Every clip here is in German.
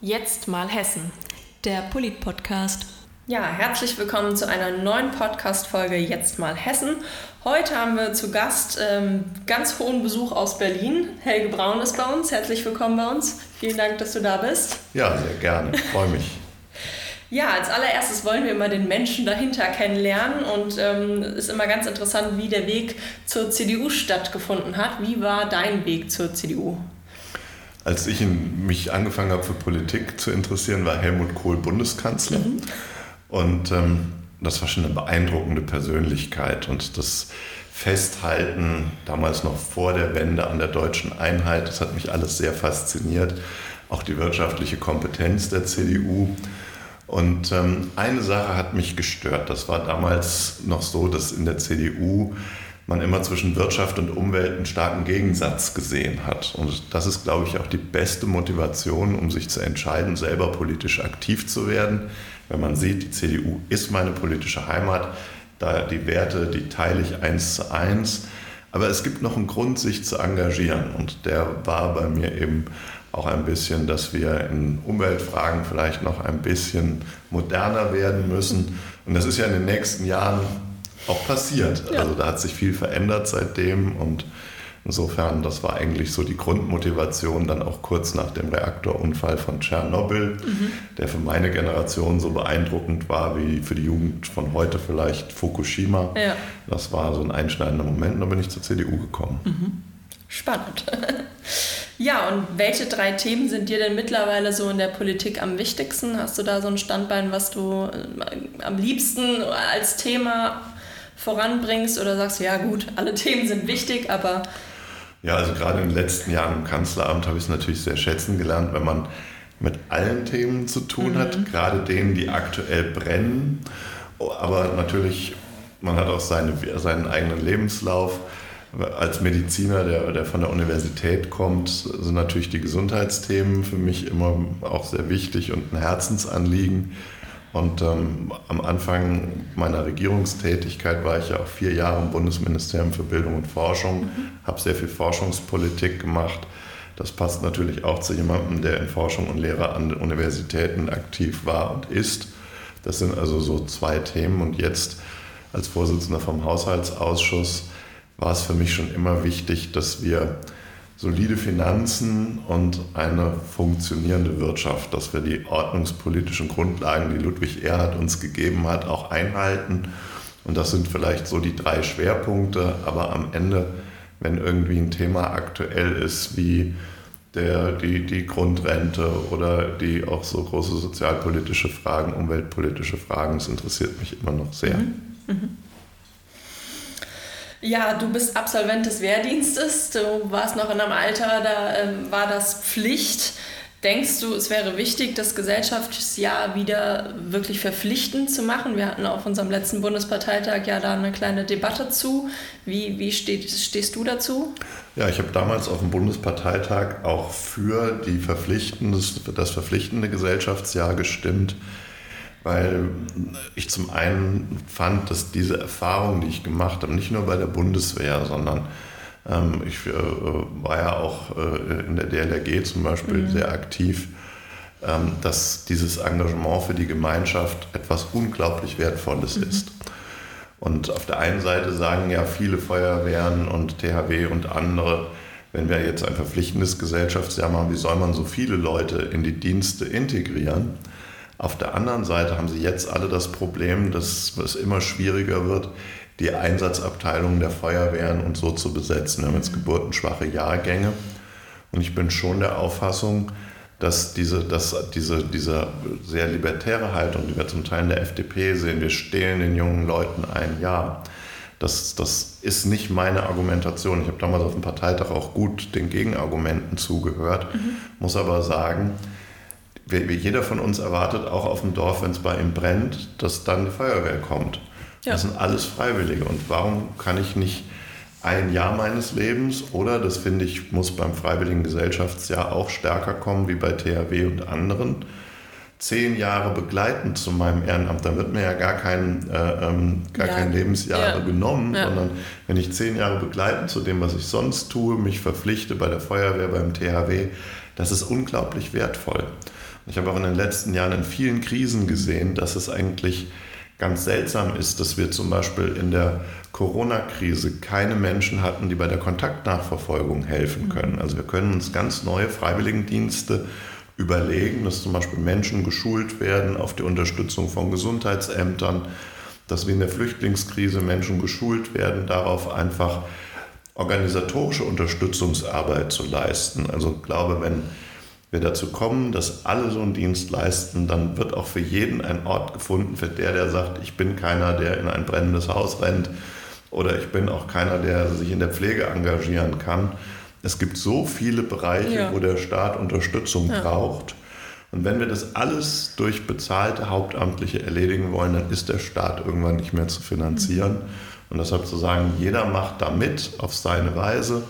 Jetzt mal Hessen. Der Polit-Podcast. Ja, herzlich willkommen zu einer neuen Podcast-Folge Jetzt mal Hessen. Heute haben wir zu Gast ähm, ganz hohen Besuch aus Berlin. Helge Braun ist bei uns. Herzlich willkommen bei uns. Vielen Dank, dass du da bist. Ja, sehr gerne. Ich freue mich. Ja, als allererstes wollen wir immer den Menschen dahinter kennenlernen und es ähm, ist immer ganz interessant, wie der Weg zur CDU stattgefunden hat. Wie war dein Weg zur CDU? Als ich in, mich angefangen habe für Politik zu interessieren, war Helmut Kohl Bundeskanzler. Mhm. Und ähm, das war schon eine beeindruckende Persönlichkeit und das Festhalten, damals noch vor der Wende an der deutschen Einheit, das hat mich alles sehr fasziniert. Auch die wirtschaftliche Kompetenz der CDU. Und ähm, eine Sache hat mich gestört. Das war damals noch so, dass in der CDU man immer zwischen Wirtschaft und Umwelt einen starken Gegensatz gesehen hat. Und das ist, glaube ich, auch die beste Motivation, um sich zu entscheiden, selber politisch aktiv zu werden. Wenn man sieht, die CDU ist meine politische Heimat, da die Werte, die teile ich eins zu eins. Aber es gibt noch einen Grund, sich zu engagieren. Und der war bei mir eben auch ein bisschen, dass wir in Umweltfragen vielleicht noch ein bisschen moderner werden müssen. Und das ist ja in den nächsten Jahren auch passiert. Ja. Also da hat sich viel verändert seitdem und insofern, das war eigentlich so die Grundmotivation dann auch kurz nach dem Reaktorunfall von Tschernobyl, mhm. der für meine Generation so beeindruckend war wie für die Jugend von heute vielleicht Fukushima. Ja. Das war so ein einschneidender Moment und dann bin ich zur CDU gekommen. Mhm. Spannend. Ja, und welche drei Themen sind dir denn mittlerweile so in der Politik am wichtigsten? Hast du da so ein Standbein, was du äh, am liebsten als Thema voranbringst oder sagst ja gut, alle Themen sind wichtig, aber... Ja, also gerade in den letzten Jahren im Kanzleramt habe ich es natürlich sehr schätzen gelernt, wenn man mit allen Themen zu tun mhm. hat, gerade denen, die aktuell brennen. Aber natürlich, man hat auch seine, seinen eigenen Lebenslauf als Mediziner, der, der von der Universität kommt, sind natürlich die Gesundheitsthemen für mich immer auch sehr wichtig und ein Herzensanliegen. Und ähm, am Anfang meiner Regierungstätigkeit war ich ja auch vier Jahre im Bundesministerium für Bildung und Forschung, mhm. habe sehr viel Forschungspolitik gemacht. Das passt natürlich auch zu jemandem, der in Forschung und Lehre an Universitäten aktiv war und ist. Das sind also so zwei Themen. Und jetzt als Vorsitzender vom Haushaltsausschuss war es für mich schon immer wichtig, dass wir solide Finanzen und eine funktionierende Wirtschaft, dass wir die ordnungspolitischen Grundlagen, die Ludwig Erhard uns gegeben hat, auch einhalten. Und das sind vielleicht so die drei Schwerpunkte, aber am Ende, wenn irgendwie ein Thema aktuell ist wie der, die, die Grundrente oder die auch so große sozialpolitische Fragen, umweltpolitische Fragen, das interessiert mich immer noch sehr. Mhm. Mhm. Ja, du bist Absolvent des Wehrdienstes. Du warst noch in einem Alter, da ähm, war das Pflicht. Denkst du, es wäre wichtig, das Gesellschaftsjahr wieder wirklich verpflichtend zu machen? Wir hatten auf unserem letzten Bundesparteitag ja da eine kleine Debatte zu. Wie, wie steht, stehst du dazu? Ja, ich habe damals auf dem Bundesparteitag auch für die das verpflichtende Gesellschaftsjahr gestimmt weil ich zum einen fand, dass diese Erfahrung, die ich gemacht habe, nicht nur bei der Bundeswehr, sondern ähm, ich äh, war ja auch äh, in der DLRG zum Beispiel mhm. sehr aktiv, ähm, dass dieses Engagement für die Gemeinschaft etwas unglaublich Wertvolles mhm. ist. Und auf der einen Seite sagen ja viele Feuerwehren und THW und andere, wenn wir jetzt ein verpflichtendes Gesellschaftsjahr machen, wie soll man so viele Leute in die Dienste integrieren? Auf der anderen Seite haben sie jetzt alle das Problem, dass es immer schwieriger wird, die Einsatzabteilungen der Feuerwehren und so zu besetzen. Wir haben jetzt geburtenschwache Jahrgänge. Und ich bin schon der Auffassung, dass diese, dass diese, diese sehr libertäre Haltung, die wir zum Teil in der FDP sehen, wir stehlen den jungen Leuten ein Jahr, das, das ist nicht meine Argumentation. Ich habe damals auf dem Parteitag auch gut den Gegenargumenten zugehört, mhm. muss aber sagen, jeder von uns erwartet, auch auf dem Dorf, wenn es bei ihm brennt, dass dann die Feuerwehr kommt. Ja. Das sind alles Freiwillige. Und warum kann ich nicht ein Jahr meines Lebens oder, das finde ich, muss beim Freiwilligen Gesellschaftsjahr auch stärker kommen wie bei THW und anderen, zehn Jahre begleitend zu meinem Ehrenamt, dann wird mir ja gar kein, äh, ähm, gar ja. kein Lebensjahr ja. genommen, ja. sondern wenn ich zehn Jahre begleitend zu dem, was ich sonst tue, mich verpflichte bei der Feuerwehr, beim THW, das ist unglaublich wertvoll. Ich habe auch in den letzten Jahren in vielen Krisen gesehen, dass es eigentlich ganz seltsam ist, dass wir zum Beispiel in der Corona-Krise keine Menschen hatten, die bei der Kontaktnachverfolgung helfen können. Also wir können uns ganz neue Freiwilligendienste überlegen, dass zum Beispiel Menschen geschult werden auf die Unterstützung von Gesundheitsämtern, dass wie in der Flüchtlingskrise Menschen geschult werden, darauf einfach organisatorische Unterstützungsarbeit zu leisten. Also ich glaube, wenn wir dazu kommen, dass alle so einen Dienst leisten, dann wird auch für jeden ein Ort gefunden, für der, der sagt, ich bin keiner, der in ein brennendes Haus rennt oder ich bin auch keiner, der sich in der Pflege engagieren kann, es gibt so viele Bereiche, ja. wo der Staat Unterstützung ja. braucht. Und wenn wir das alles durch bezahlte Hauptamtliche erledigen wollen, dann ist der Staat irgendwann nicht mehr zu finanzieren. Mhm. Und deshalb zu sagen, jeder macht da mit auf seine Weise.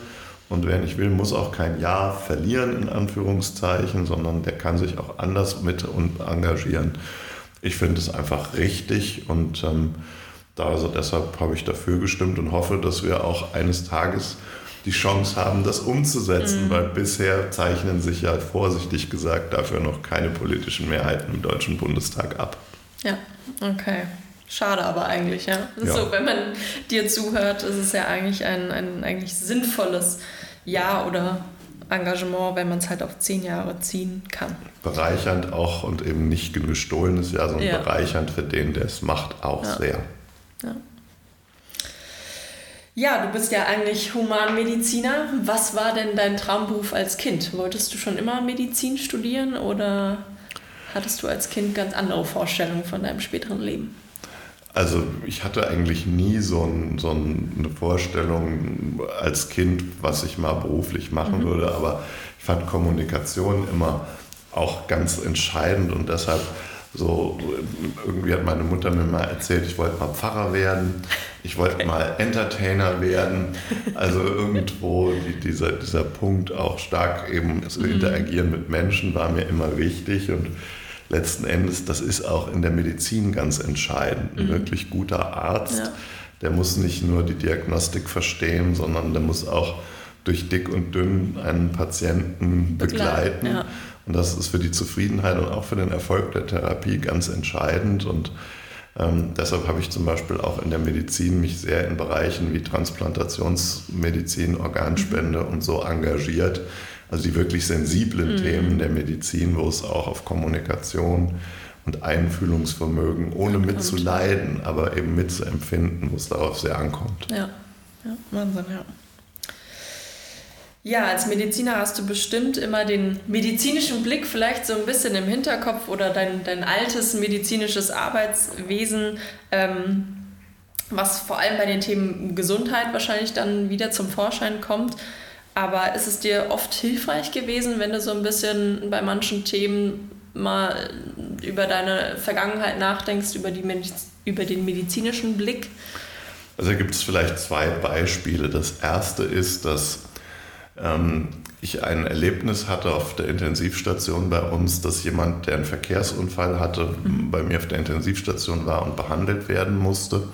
Und wer nicht will, muss auch kein Jahr verlieren, in Anführungszeichen, sondern der kann sich auch anders mit und engagieren. Ich finde es einfach richtig und ähm, da also deshalb habe ich dafür gestimmt und hoffe, dass wir auch eines Tages die Chance haben, das umzusetzen, mhm. weil bisher zeichnen sich ja vorsichtig gesagt dafür noch keine politischen Mehrheiten im Deutschen Bundestag ab. Ja, okay. Schade aber eigentlich, ja. ja. So, wenn man dir zuhört, ist es ja eigentlich ein, ein eigentlich sinnvolles Ja oder Engagement, wenn man es halt auf zehn Jahre ziehen kann. Bereichernd auch und eben nicht ein gestohlenes Jahr, sondern ja. bereichernd für den, der es macht, auch ja. sehr. Ja. Ja, du bist ja eigentlich Humanmediziner. Was war denn dein Traumberuf als Kind? Wolltest du schon immer Medizin studieren oder hattest du als Kind ganz andere Vorstellungen von deinem späteren Leben? Also ich hatte eigentlich nie so, ein, so eine Vorstellung als Kind, was ich mal beruflich machen mhm. würde, aber ich fand Kommunikation immer auch ganz entscheidend und deshalb so, irgendwie hat meine Mutter mir mal erzählt, ich wollte mal Pfarrer werden, ich wollte mal Entertainer werden. Also irgendwo die, dieser, dieser Punkt auch stark eben das mhm. Interagieren mit Menschen war mir immer wichtig und letzten Endes, das ist auch in der Medizin ganz entscheidend. Ein mhm. wirklich guter Arzt, ja. der muss nicht nur die Diagnostik verstehen, sondern der muss auch durch dick und dünn einen Patienten begleiten. Ja. Und das ist für die Zufriedenheit und auch für den Erfolg der Therapie ganz entscheidend. Und ähm, deshalb habe ich zum Beispiel auch in der Medizin mich sehr in Bereichen wie Transplantationsmedizin, Organspende mhm. und so engagiert. Also die wirklich sensiblen mhm. Themen der Medizin, wo es auch auf Kommunikation und Einfühlungsvermögen, ohne mitzuleiden, aber eben mitzuempfinden, wo es darauf sehr ankommt. Ja, ja Wahnsinn, ja. Ja, als Mediziner hast du bestimmt immer den medizinischen Blick vielleicht so ein bisschen im Hinterkopf oder dein, dein altes medizinisches Arbeitswesen, ähm, was vor allem bei den Themen Gesundheit wahrscheinlich dann wieder zum Vorschein kommt. Aber ist es dir oft hilfreich gewesen, wenn du so ein bisschen bei manchen Themen mal über deine Vergangenheit nachdenkst, über, die Mediz über den medizinischen Blick? Also gibt es vielleicht zwei Beispiele. Das erste ist, dass ähm, ich ein Erlebnis hatte auf der Intensivstation bei uns, dass jemand, der einen Verkehrsunfall hatte, mhm. bei mir auf der Intensivstation war und behandelt werden musste.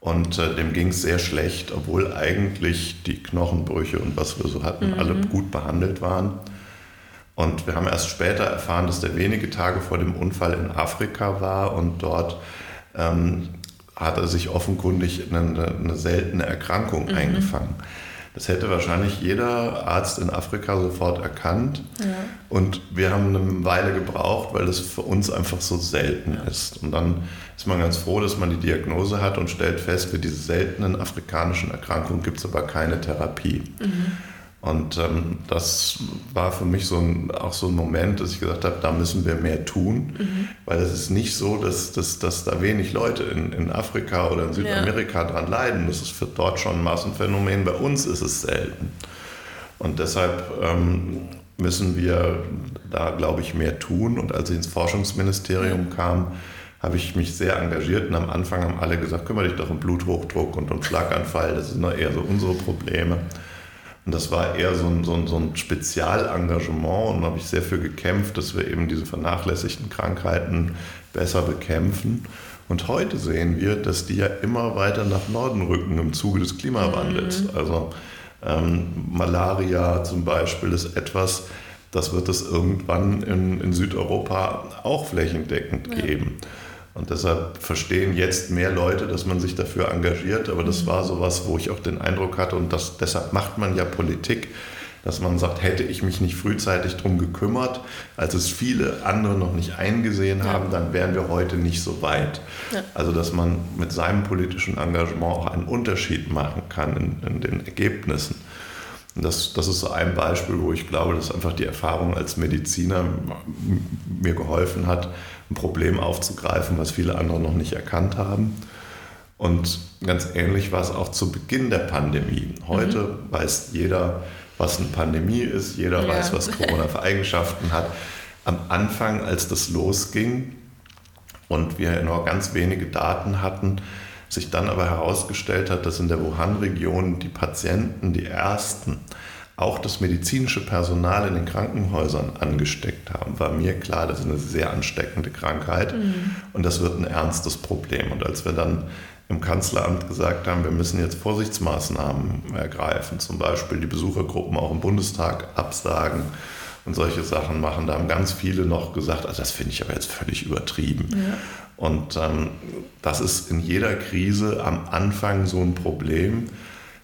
Und äh, dem ging es sehr schlecht, obwohl eigentlich die Knochenbrüche und was wir so hatten, mhm. alle gut behandelt waren. Und wir haben erst später erfahren, dass der wenige Tage vor dem Unfall in Afrika war und dort ähm, hat er sich offenkundig eine, eine seltene Erkrankung mhm. eingefangen. Das hätte wahrscheinlich jeder Arzt in Afrika sofort erkannt. Ja. Und wir haben eine Weile gebraucht, weil das für uns einfach so selten ist. Und dann ist man ganz froh, dass man die Diagnose hat und stellt fest, für diese seltenen afrikanischen Erkrankungen gibt es aber keine Therapie. Mhm. Und ähm, das war für mich so ein, auch so ein Moment, dass ich gesagt habe, da müssen wir mehr tun, mhm. weil es ist nicht so, dass, dass, dass da wenig Leute in, in Afrika oder in Südamerika ja. dran leiden. Das ist für dort schon ein Massenphänomen, bei uns ist es selten. Und deshalb ähm, müssen wir da, glaube ich, mehr tun. Und als ich ins Forschungsministerium kam, habe ich mich sehr engagiert und am Anfang haben alle gesagt, kümmere dich doch um Bluthochdruck und um Schlaganfall, das sind eher so unsere Probleme. Und das war eher so ein, so ein, so ein Spezialengagement und da habe ich sehr für gekämpft, dass wir eben diese vernachlässigten Krankheiten besser bekämpfen. Und heute sehen wir, dass die ja immer weiter nach Norden rücken im Zuge des Klimawandels. Mhm. Also ähm, Malaria zum Beispiel ist etwas, das wird es irgendwann in, in Südeuropa auch flächendeckend ja. geben. Und deshalb verstehen jetzt mehr Leute, dass man sich dafür engagiert. Aber das mhm. war sowas, wo ich auch den Eindruck hatte, und das, deshalb macht man ja Politik, dass man sagt, hätte ich mich nicht frühzeitig darum gekümmert, als es viele andere noch nicht eingesehen haben, ja. dann wären wir heute nicht so weit. Ja. Also dass man mit seinem politischen Engagement auch einen Unterschied machen kann in, in den Ergebnissen. Und das, das ist so ein Beispiel, wo ich glaube, dass einfach die Erfahrung als Mediziner mir geholfen hat, ein Problem aufzugreifen, was viele andere noch nicht erkannt haben. Und ganz ähnlich war es auch zu Beginn der Pandemie. Heute mhm. weiß jeder, was eine Pandemie ist, jeder ja. weiß, was Corona für Eigenschaften hat. Am Anfang, als das losging und wir nur ganz wenige Daten hatten, sich dann aber herausgestellt hat, dass in der Wuhan-Region die Patienten, die ersten, auch das medizinische Personal in den Krankenhäusern angesteckt haben, war mir klar, das ist eine sehr ansteckende Krankheit mhm. und das wird ein ernstes Problem. Und als wir dann im Kanzleramt gesagt haben, wir müssen jetzt Vorsichtsmaßnahmen ergreifen, zum Beispiel die Besuchergruppen auch im Bundestag absagen und solche Sachen machen. Da haben ganz viele noch gesagt, also das finde ich aber jetzt völlig übertrieben. Ja. Und ähm, das ist in jeder Krise am Anfang so ein Problem,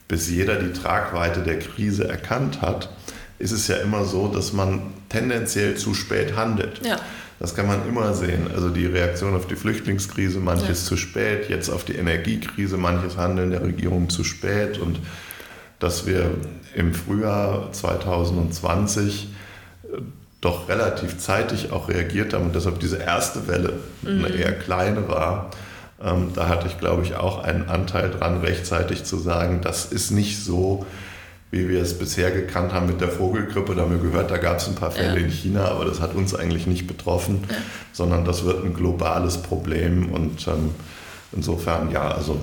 bis jeder die Tragweite der Krise erkannt hat, ist es ja immer so, dass man tendenziell zu spät handelt. Ja. Das kann man immer sehen. Also die Reaktion auf die Flüchtlingskrise, manches ja. zu spät, jetzt auf die Energiekrise, manches Handeln der Regierung zu spät und dass wir im Frühjahr 2020 äh, doch relativ zeitig auch reagiert haben und deshalb diese erste Welle mhm. eine eher kleine war. Ähm, da hatte ich, glaube ich, auch einen Anteil dran, rechtzeitig zu sagen, das ist nicht so, wie wir es bisher gekannt haben mit der Vogelgrippe. Da haben wir gehört, da gab es ein paar Fälle ja. in China, aber das hat uns eigentlich nicht betroffen, ja. sondern das wird ein globales Problem. Und ähm, insofern, ja, also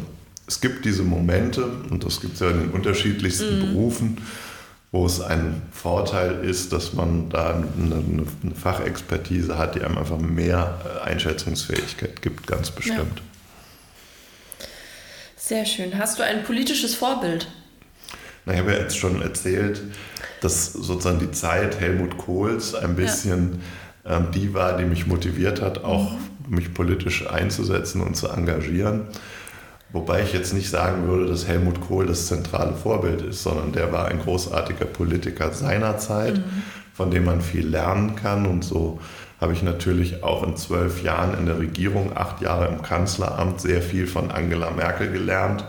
es gibt diese Momente und das gibt es ja in den unterschiedlichsten mhm. Berufen, wo es ein Vorteil ist, dass man da eine, eine, Fachexpertise hat, die einem einfach mehr äh, Einschätzungsfähigkeit gibt, ganz bestimmt. Ja. Sehr schön. Hast du ein politisches Vorbild? Na, ich habe ja jetzt schon erzählt, dass sozusagen die Zeit Helmut Kohls ein bisschen ja. ähm, die war, die mich motiviert hat, auch mhm. mich politisch einzusetzen und zu engagieren. Wobei ich jetzt nicht sagen würde, dass Helmut Kohl das zentrale Vorbild ist, sondern der war ein großartiger Politiker seiner Zeit, mhm. von dem man viel lernen kann. Und so habe ich natürlich auch in zwölf Jahren in der Regierung, acht Jahre im Kanzleramt, sehr viel von Angela Merkel gelernt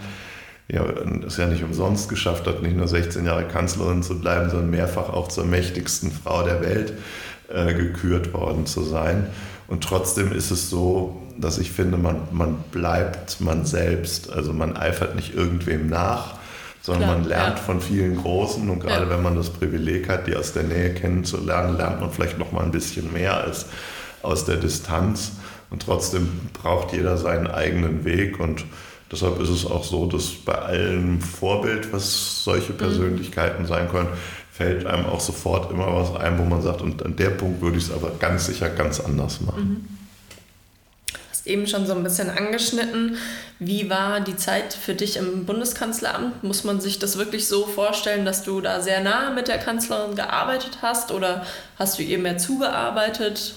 ja, es ja nicht umsonst geschafft hat, nicht nur 16 Jahre Kanzlerin zu bleiben, sondern mehrfach auch zur mächtigsten Frau der Welt äh, gekürt worden zu sein. Und trotzdem ist es so, dass ich finde, man, man bleibt man selbst. Also man eifert nicht irgendwem nach, sondern Klar, man lernt ja. von vielen Großen. Und gerade ja. wenn man das Privileg hat, die aus der Nähe kennenzulernen, lernt man vielleicht noch mal ein bisschen mehr als aus der Distanz. Und trotzdem braucht jeder seinen eigenen Weg. Und Deshalb ist es auch so, dass bei allem Vorbild, was solche mhm. Persönlichkeiten sein können, fällt einem auch sofort immer was ein, wo man sagt, und an der Punkt würde ich es aber ganz sicher ganz anders machen. Mhm. Eben schon so ein bisschen angeschnitten. Wie war die Zeit für dich im Bundeskanzleramt? Muss man sich das wirklich so vorstellen, dass du da sehr nah mit der Kanzlerin gearbeitet hast oder hast du ihr mehr zugearbeitet?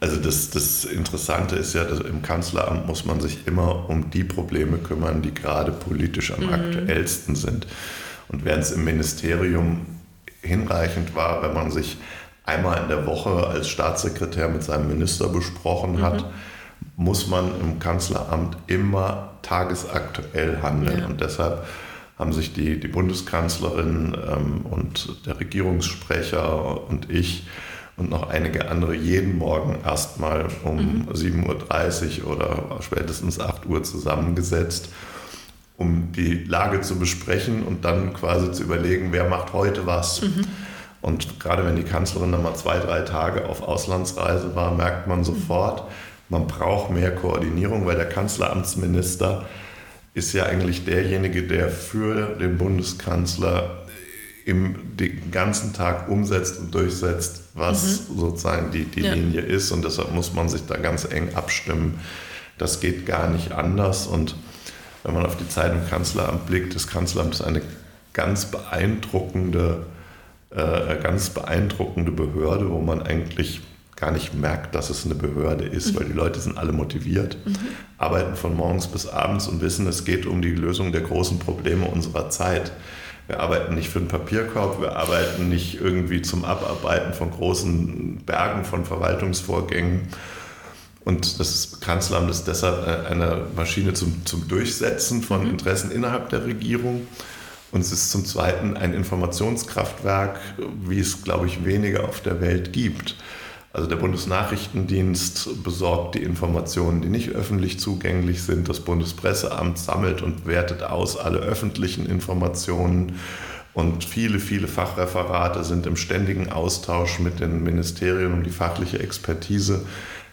Also das, das Interessante ist ja, dass im Kanzleramt muss man sich immer um die Probleme kümmern, die gerade politisch am mhm. aktuellsten sind. Und während es im Ministerium hinreichend war, wenn man sich einmal in der Woche als Staatssekretär mit seinem Minister besprochen mhm. Muss man im Kanzleramt immer tagesaktuell handeln. Ja. Und deshalb haben sich die, die Bundeskanzlerin ähm, und der Regierungssprecher und ich und noch einige andere jeden Morgen erstmal um mhm. 7.30 Uhr oder spätestens 8 Uhr zusammengesetzt, um die Lage zu besprechen und dann quasi zu überlegen, wer macht heute was. Mhm. Und gerade wenn die Kanzlerin dann mal zwei, drei Tage auf Auslandsreise war, merkt man sofort, man braucht mehr Koordinierung, weil der Kanzleramtsminister ist ja eigentlich derjenige, der für den Bundeskanzler im, den ganzen Tag umsetzt und durchsetzt, was mhm. sozusagen die, die ja. Linie ist. Und deshalb muss man sich da ganz eng abstimmen. Das geht gar nicht anders. Und wenn man auf die Zeit im Kanzleramt blickt, das Kanzleramt ist eine ganz beeindruckende, äh, ganz beeindruckende Behörde, wo man eigentlich gar nicht merkt, dass es eine Behörde ist, mhm. weil die Leute sind alle motiviert, mhm. arbeiten von morgens bis abends und wissen, es geht um die Lösung der großen Probleme unserer Zeit. Wir arbeiten nicht für einen Papierkorb, wir arbeiten nicht irgendwie zum Abarbeiten von großen Bergen von Verwaltungsvorgängen. Und das Kanzleramt ist deshalb eine Maschine zum, zum Durchsetzen von mhm. Interessen innerhalb der Regierung. Und es ist zum Zweiten ein Informationskraftwerk, wie es, glaube ich, weniger auf der Welt gibt. Also der Bundesnachrichtendienst besorgt die Informationen, die nicht öffentlich zugänglich sind. Das Bundespresseamt sammelt und wertet aus alle öffentlichen Informationen. Und viele, viele Fachreferate sind im ständigen Austausch mit den Ministerien, um die fachliche Expertise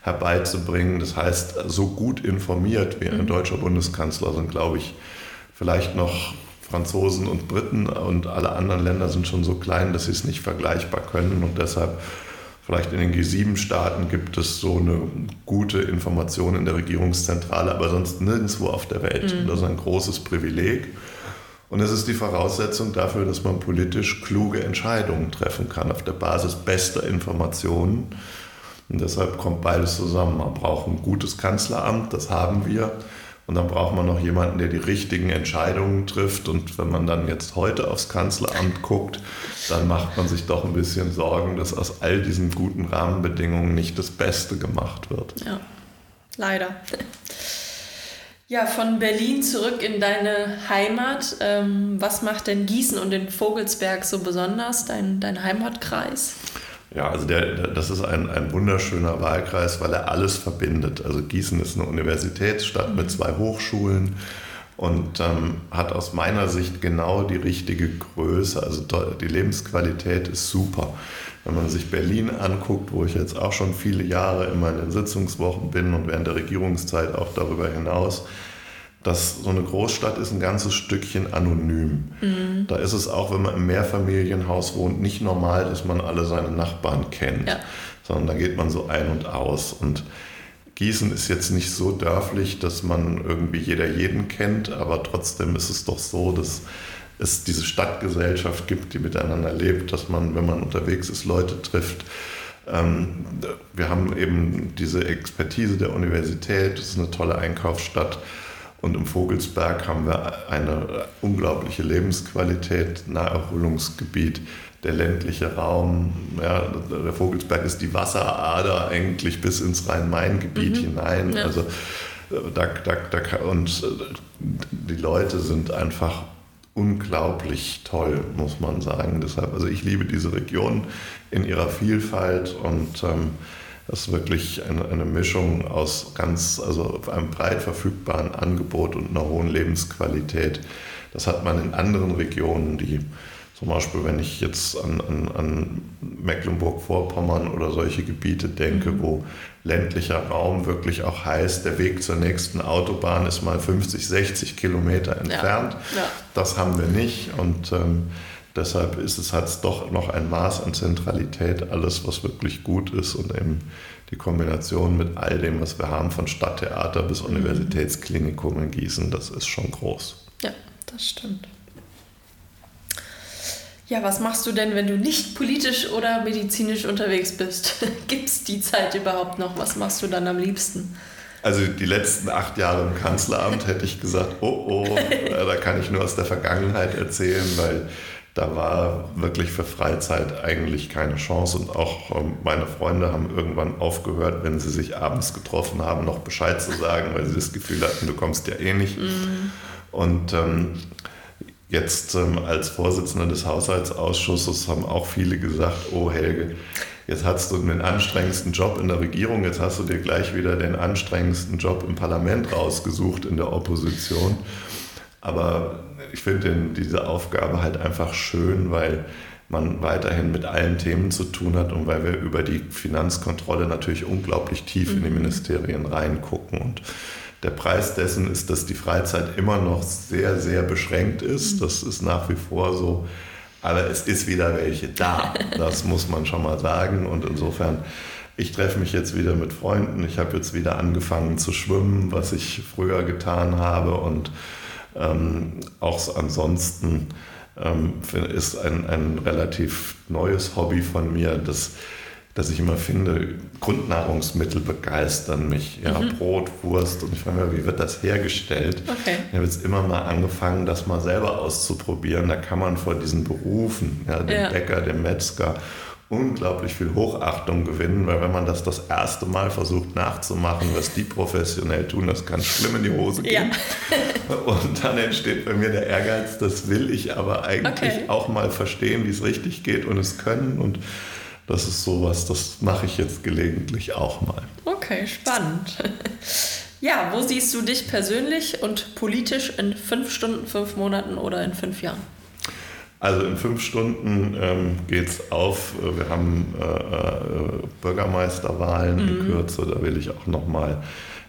herbeizubringen. Das heißt, so gut informiert wie ein mhm. deutscher Bundeskanzler sind, glaube ich, vielleicht noch Franzosen und Briten und alle anderen Länder sind schon so klein, dass sie es nicht vergleichbar können. Und deshalb Vielleicht in den G7-Staaten gibt es so eine gute Information in der Regierungszentrale, aber sonst nirgendwo auf der Welt. Mhm. Das ist ein großes Privileg. Und es ist die Voraussetzung dafür, dass man politisch kluge Entscheidungen treffen kann auf der Basis bester Informationen. Und deshalb kommt beides zusammen. Man braucht ein gutes Kanzleramt, das haben wir. Und dann braucht man noch jemanden, der die richtigen Entscheidungen trifft. Und wenn man dann jetzt heute aufs Kanzleramt guckt, dann macht man sich doch ein bisschen Sorgen, dass aus all diesen guten Rahmenbedingungen nicht das Beste gemacht wird. Ja, leider. Ja, von Berlin zurück in deine Heimat. Ähm, was macht denn Gießen und den Vogelsberg so besonders, dein, dein Heimatkreis? Ja, also der, das ist ein, ein wunderschöner Wahlkreis, weil er alles verbindet. Also Gießen ist eine Universitätsstadt mit zwei Hochschulen und ähm, hat aus meiner Sicht genau die richtige Größe. Also die Lebensqualität ist super. Wenn man sich Berlin anguckt, wo ich jetzt auch schon viele Jahre immer in den Sitzungswochen bin und während der Regierungszeit auch darüber hinaus, dass so eine Großstadt ist ein ganzes Stückchen anonym. Mhm. Da ist es auch, wenn man im Mehrfamilienhaus wohnt, nicht normal, dass man alle seine Nachbarn kennt, ja. sondern da geht man so ein und aus. Und Gießen ist jetzt nicht so dörflich, dass man irgendwie jeder jeden kennt, aber trotzdem ist es doch so, dass es diese Stadtgesellschaft gibt, die miteinander lebt, dass man, wenn man unterwegs ist, Leute trifft. Ähm, wir haben eben diese Expertise der Universität, es ist eine tolle Einkaufsstadt. Und im Vogelsberg haben wir eine unglaubliche Lebensqualität, Naherholungsgebiet, der ländliche Raum. Ja, der Vogelsberg ist die Wasserader eigentlich bis ins Rhein-Main-Gebiet mhm. hinein. Ja. Also, da, da, da, und die Leute sind einfach unglaublich toll, muss man sagen. Deshalb, also ich liebe diese Region in ihrer Vielfalt und ähm, das ist wirklich eine, eine Mischung aus ganz, also einem breit verfügbaren Angebot und einer hohen Lebensqualität. Das hat man in anderen Regionen, die zum Beispiel, wenn ich jetzt an, an, an Mecklenburg-Vorpommern oder solche Gebiete denke, mhm. wo ländlicher Raum wirklich auch heißt, der Weg zur nächsten Autobahn ist mal 50, 60 Kilometer entfernt. Ja. Ja. Das haben wir nicht und ähm, Deshalb ist es, hat es doch noch ein Maß an Zentralität, alles, was wirklich gut ist und eben die Kombination mit all dem, was wir haben, von Stadttheater bis mhm. Universitätsklinikum in Gießen, das ist schon groß. Ja, das stimmt. Ja, was machst du denn, wenn du nicht politisch oder medizinisch unterwegs bist? Gibt es die Zeit überhaupt noch? Was machst du dann am liebsten? Also die letzten acht Jahre im Kanzleramt hätte ich gesagt, oh oh, da kann ich nur aus der Vergangenheit erzählen, weil da war wirklich für Freizeit eigentlich keine Chance. Und auch ähm, meine Freunde haben irgendwann aufgehört, wenn sie sich abends getroffen haben, noch Bescheid zu sagen, weil sie das Gefühl hatten, du kommst ja eh nicht. Mhm. Und ähm, jetzt ähm, als Vorsitzender des Haushaltsausschusses haben auch viele gesagt, oh Helge, jetzt hast du den anstrengendsten Job in der Regierung, jetzt hast du dir gleich wieder den anstrengendsten Job im Parlament rausgesucht in der Opposition. Aber ich finde diese Aufgabe halt einfach schön, weil man weiterhin mit allen Themen zu tun hat und weil wir über die Finanzkontrolle natürlich unglaublich tief mhm. in die mhm. Ministerien reingucken. Und der Preis dessen ist, dass die Freizeit immer noch sehr, sehr beschränkt ist. Mhm. Das ist nach wie vor so. Aber es ist wieder welche da. Das muss man schon mal sagen. Und insofern, ich treffe mich jetzt wieder mit Freunden. Ich habe jetzt wieder angefangen zu schwimmen, was ich früher getan habe. Und ähm, auch ansonsten ähm, ist ein, ein relativ neues Hobby von mir, das dass ich immer finde, Grundnahrungsmittel begeistern mich. Ja, mhm. Brot, Wurst und ich frage mich, wie wird das hergestellt? Okay. Ich habe jetzt immer mal angefangen, das mal selber auszuprobieren. Da kann man vor diesen Berufen, ja, dem ja. Bäcker, dem Metzger, unglaublich viel Hochachtung gewinnen, weil wenn man das das erste Mal versucht nachzumachen, was die professionell tun, das kann schlimm in die Hose gehen. Ja. Und dann entsteht bei mir der Ehrgeiz, das will ich aber eigentlich okay. auch mal verstehen, wie es richtig geht und es können und das ist sowas, das mache ich jetzt gelegentlich auch mal. Okay, spannend. Ja, wo siehst du dich persönlich und politisch in fünf Stunden, fünf Monaten oder in fünf Jahren? Also in fünf Stunden ähm, geht es auf. Wir haben äh, äh, Bürgermeisterwahlen mhm. in Kürze. Da will ich auch nochmal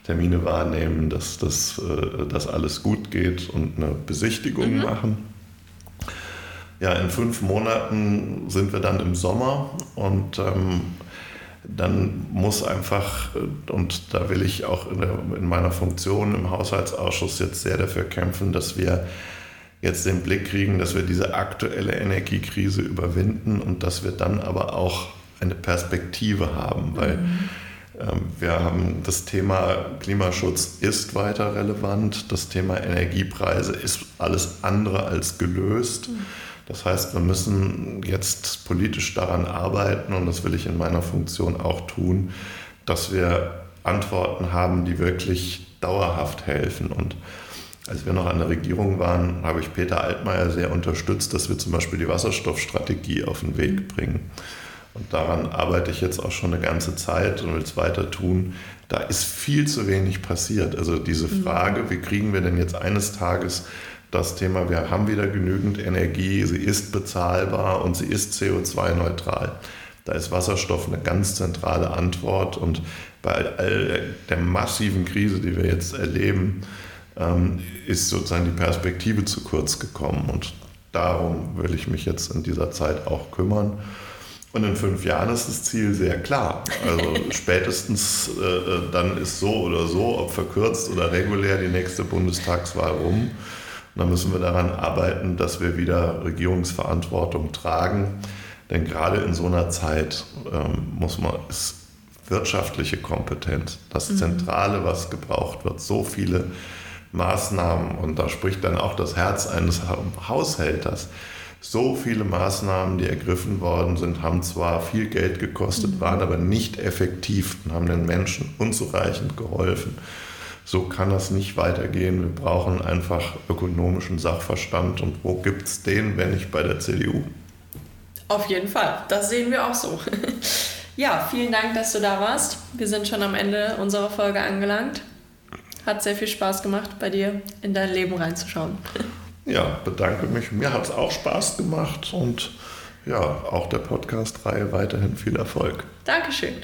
Termine wahrnehmen, dass das äh, dass alles gut geht und eine Besichtigung mhm. machen ja, in fünf Monaten sind wir dann im Sommer und ähm, dann muss einfach, äh, und da will ich auch in, der, in, meiner Funktion im Haushaltsausschuss jetzt sehr dafür kämpfen, dass wir jetzt den Blick kriegen, dass wir diese aktuelle Energiekrise überwinden und dass wir dann aber auch eine Perspektive haben, weil mhm. ähm, wir haben das Thema Klimaschutz ist weiter relevant, das Thema Energiepreise ist alles andere als gelöst. Mhm. Das heißt, wir müssen jetzt politisch daran arbeiten, und das will ich in meiner Funktion auch tun, dass wir Antworten haben, die wirklich dauerhaft helfen. Und als wir noch an der Regierung waren, habe ich Peter Altmaier sehr unterstützt, dass wir zum Beispiel die Wasserstoffstrategie auf den Weg bringen. Und daran arbeite ich jetzt auch schon eine ganze Zeit und will es weiter tun. Da ist viel zu wenig passiert. Also diese mhm. Frage, wie kriegen wir denn jetzt eines Tages das Thema, wir haben wieder genügend Energie, sie ist bezahlbar und sie ist CO2-neutral. Da ist Wasserstoff eine ganz zentrale Antwort und bei all der massiven Krise, die wir jetzt erleben, ähm, ist sozusagen die Perspektive zu kurz gekommen und darum will ich mich jetzt in dieser Zeit auch kümmern. Und in fünf Jahren ist das Ziel sehr klar. Also spätestens äh, äh, dann ist so oder so, ob verkürzt oder regulär, die nächste Bundestagswahl rum. Und dann müssen wir daran arbeiten, dass wir wieder Regierungsverantwortung tragen. Denn gerade in so einer Zeit ähm, muss man, ist wirtschaftliche Kompetenz das mhm. Zentrale, was gebraucht wird. So viele Maßnahmen und da spricht dann auch das Herz eines Haushälters. So viele Maßnahmen, die ergriffen worden sind, haben zwar viel Geld gekostet, mhm. waren aber nicht effektiv und haben den Menschen unzureichend geholfen so kann das nicht weitergehen. Wir brauchen einfach ökonomischen Sachverstand. Und wo gibt es den, wenn nicht bei der CDU? Auf jeden Fall, das sehen wir auch so. ja, vielen Dank, dass du da warst. Wir sind schon am Ende unserer Folge angelangt. Hat sehr viel Spaß gemacht, bei dir in dein Leben reinzuschauen. ja, bedanke mich. Mir hat es auch Spaß gemacht und ja, auch der Podcast-Reihe weiterhin viel Erfolg. Dankeschön.